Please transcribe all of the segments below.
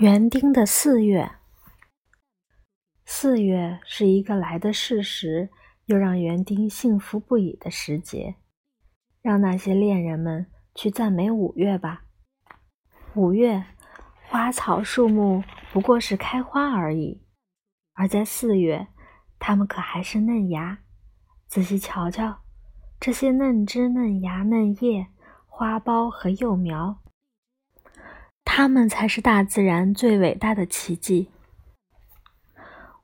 园丁的四月，四月是一个来的适时，又让园丁幸福不已的时节。让那些恋人们去赞美五月吧。五月，花草树木不过是开花而已；而在四月，它们可还是嫩芽。仔细瞧瞧，这些嫩枝、嫩芽、嫩叶、花苞和幼苗。它们才是大自然最伟大的奇迹。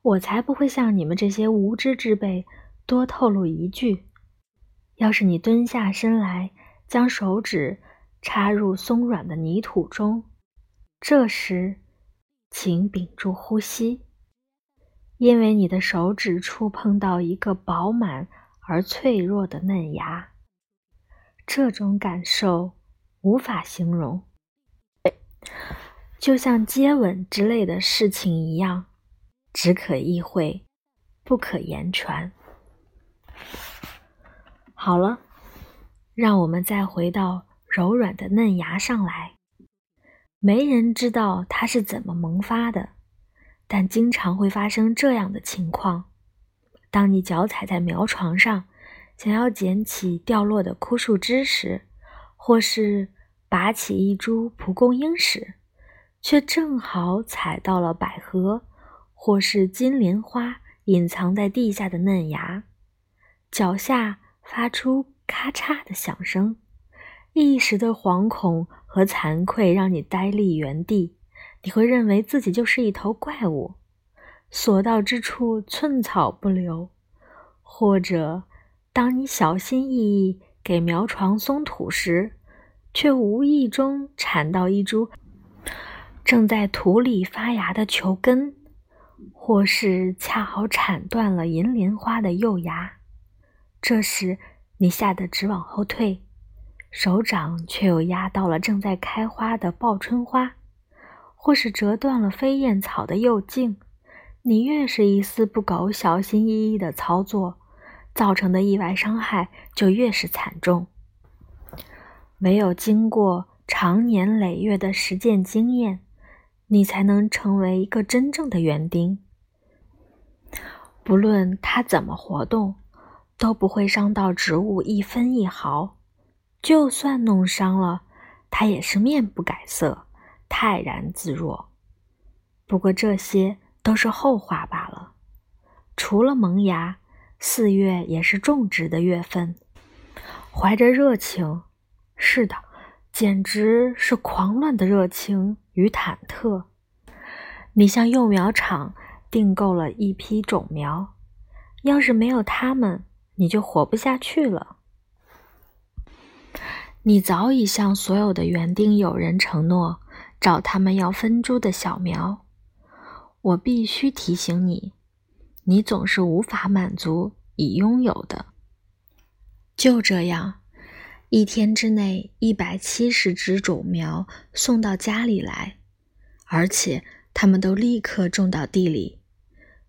我才不会向你们这些无知之辈多透露一句。要是你蹲下身来，将手指插入松软的泥土中，这时，请屏住呼吸，因为你的手指触碰到一个饱满而脆弱的嫩芽。这种感受无法形容。就像接吻之类的事情一样，只可意会，不可言传。好了，让我们再回到柔软的嫩芽上来。没人知道它是怎么萌发的，但经常会发生这样的情况：当你脚踩在苗床上，想要捡起掉落的枯树枝时，或是拔起一株蒲公英时，却正好踩到了百合，或是金莲花隐藏在地下的嫩芽，脚下发出咔嚓的响声，一时的惶恐和惭愧让你呆立原地。你会认为自己就是一头怪物，所到之处寸草不留；或者，当你小心翼翼给苗床松土时，却无意中铲到一株。正在土里发芽的球根，或是恰好铲断了银莲花的幼芽，这时你吓得直往后退，手掌却又压到了正在开花的报春花，或是折断了飞燕草的幼茎。你越是一丝不苟、小心翼翼的操作，造成的意外伤害就越是惨重。唯有经过长年累月的实践经验。你才能成为一个真正的园丁。不论它怎么活动，都不会伤到植物一分一毫。就算弄伤了，它也是面不改色，泰然自若。不过这些都是后话罢了。除了萌芽，四月也是种植的月份。怀着热情，是的。简直是狂乱的热情与忐忑。你向幼苗厂订购了一批种苗，要是没有它们，你就活不下去了。你早已向所有的园丁友人承诺，找他们要分株的小苗。我必须提醒你，你总是无法满足已拥有的。就这样。一天之内，一百七十只种苗送到家里来，而且它们都立刻种到地里。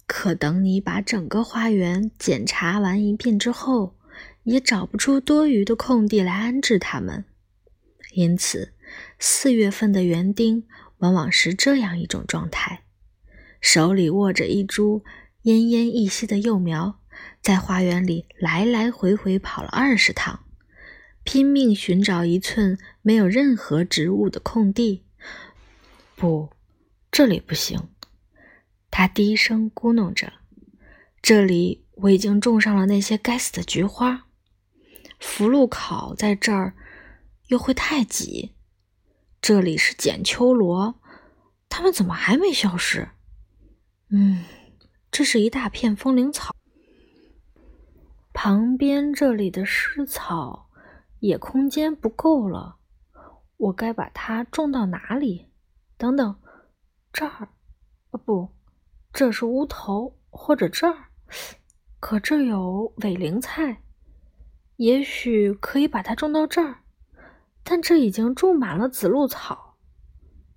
可等你把整个花园检查完一遍之后，也找不出多余的空地来安置它们。因此，四月份的园丁往往是这样一种状态：手里握着一株奄奄一息的幼苗，在花园里来来回回跑了二十趟。拼命寻找一寸没有任何植物的空地。不，这里不行。他低声咕哝着：“这里我已经种上了那些该死的菊花。福禄考在这儿又会太挤。这里是剪秋罗，它们怎么还没消失？嗯，这是一大片风铃草。旁边这里的湿草。”也空间不够了，我该把它种到哪里？等等，这儿？啊不，这是屋头，或者这儿？可这有尾灵菜，也许可以把它种到这儿。但这已经种满了紫露草。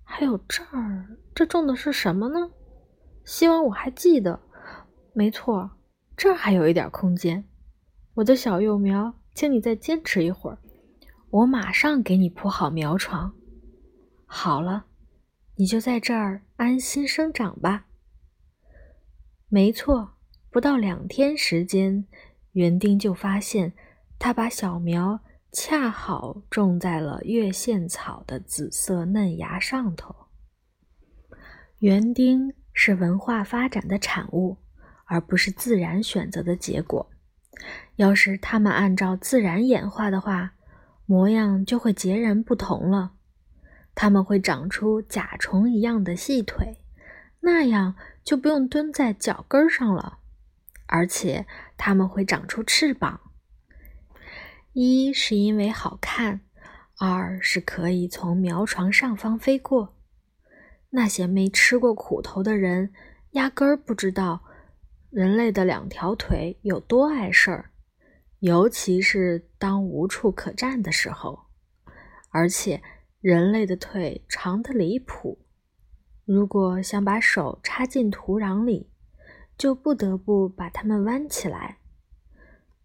还有这儿，这种的是什么呢？希望我还记得。没错，这儿还有一点空间。我的小幼苗。请你再坚持一会儿，我马上给你铺好苗床。好了，你就在这儿安心生长吧。没错，不到两天时间，园丁就发现，他把小苗恰好种在了月线草的紫色嫩芽上头。园丁是文化发展的产物，而不是自然选择的结果。要是它们按照自然演化的话，模样就会截然不同了。它们会长出甲虫一样的细腿，那样就不用蹲在脚跟上了。而且它们会长出翅膀，一是因为好看，二是可以从苗床上方飞过。那些没吃过苦头的人，压根儿不知道人类的两条腿有多碍事儿，尤其是当无处可站的时候，而且。人类的腿长得离谱，如果想把手插进土壤里，就不得不把它们弯起来。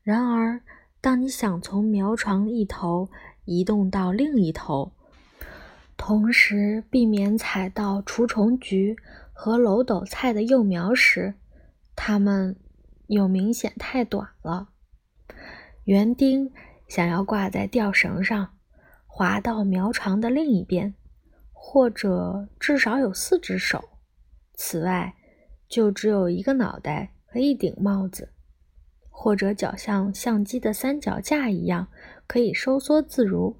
然而，当你想从苗床一头移动到另一头，同时避免踩到除虫菊和楼斗菜的幼苗时，它们又明显太短了。园丁想要挂在吊绳上。滑到苗床的另一边，或者至少有四只手。此外，就只有一个脑袋和一顶帽子，或者脚像相机的三脚架一样可以收缩自如。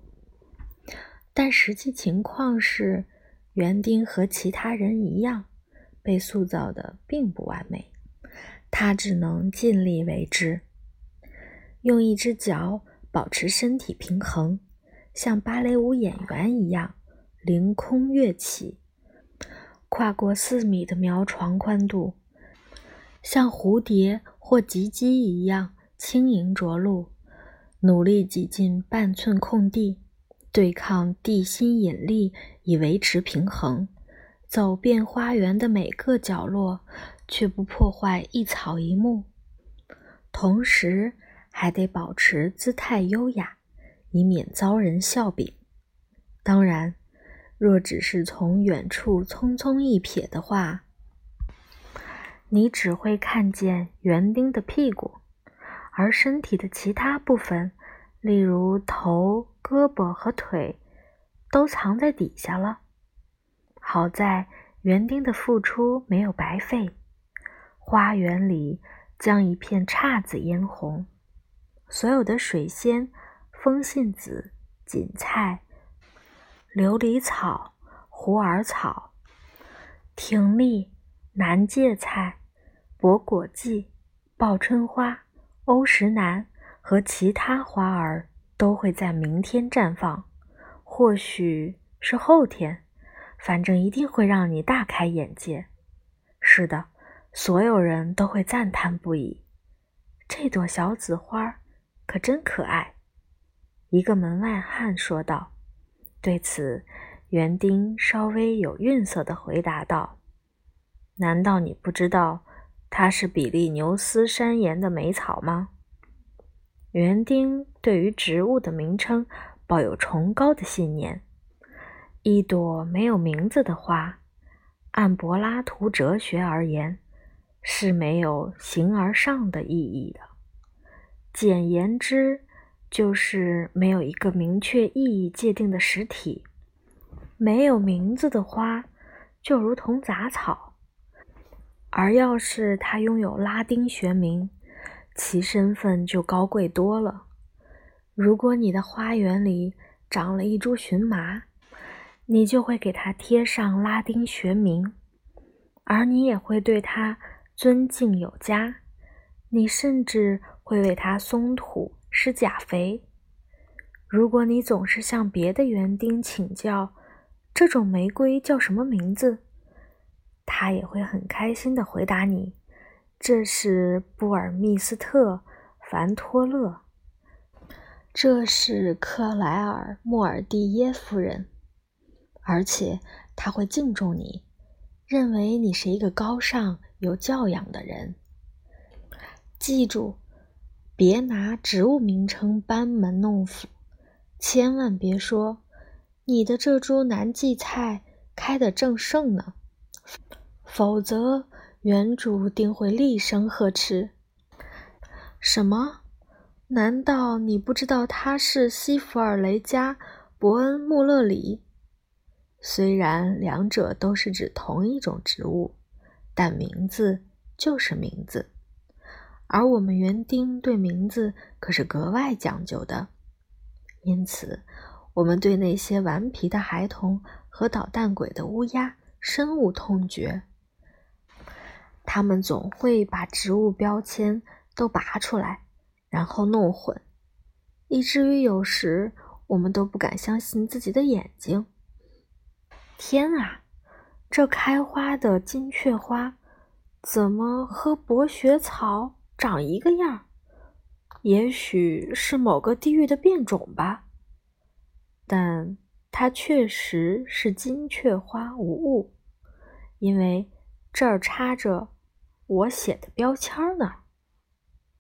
但实际情况是，园丁和其他人一样，被塑造的并不完美。他只能尽力为之，用一只脚保持身体平衡。像芭蕾舞演员一样凌空跃起，跨过四米的苗床宽度，像蝴蝶或吉鸡一样轻盈着陆，努力挤进半寸空地，对抗地心引力以维持平衡，走遍花园的每个角落，却不破坏一草一木，同时还得保持姿态优雅。以免遭人笑柄。当然，若只是从远处匆匆一瞥的话，你只会看见园丁的屁股，而身体的其他部分，例如头、胳膊和腿，都藏在底下了。好在园丁的付出没有白费，花园里将一片姹紫嫣红，所有的水仙。风信子、锦菜、琉璃草、虎耳草、葶苈、南芥菜、博果荠、报春花、欧石楠和其他花儿都会在明天绽放，或许是后天，反正一定会让你大开眼界。是的，所有人都会赞叹不已。这朵小紫花可真可爱。一个门外汉说道。对此，园丁稍微有愠色地回答道：“难道你不知道它是比利牛斯山岩的美草吗？”园丁对于植物的名称抱有崇高的信念。一朵没有名字的花，按柏拉图哲学而言，是没有形而上的意义的。简言之。就是没有一个明确意义界定的实体，没有名字的花就如同杂草，而要是它拥有拉丁学名，其身份就高贵多了。如果你的花园里长了一株荨麻，你就会给它贴上拉丁学名，而你也会对它尊敬有加，你甚至会为它松土。施钾肥。如果你总是向别的园丁请教这种玫瑰叫什么名字，他也会很开心地回答你：“这是布尔密斯特凡托勒，这是克莱尔莫尔蒂耶夫人。”而且他会敬重你，认为你是一个高尚有教养的人。记住。别拿植物名称班门弄斧，千万别说你的这株南荠菜开得正盛呢，否则园主定会厉声呵斥：“什么？难道你不知道他是西弗尔雷加·伯恩·穆勒里？”虽然两者都是指同一种植物，但名字就是名字，而我们园丁对名字可是格外讲究的。因此，我们对那些顽皮的孩童和捣蛋鬼的乌鸦深恶痛绝。他们总会把植物标签都拔出来，然后弄混，以至于有时我们都不敢相信自己的眼睛。天啊，这开花的金雀花怎么和博学草长一个样？也许是某个地域的变种吧，但它确实是金雀花无误，因为这儿插着我写的标签呢。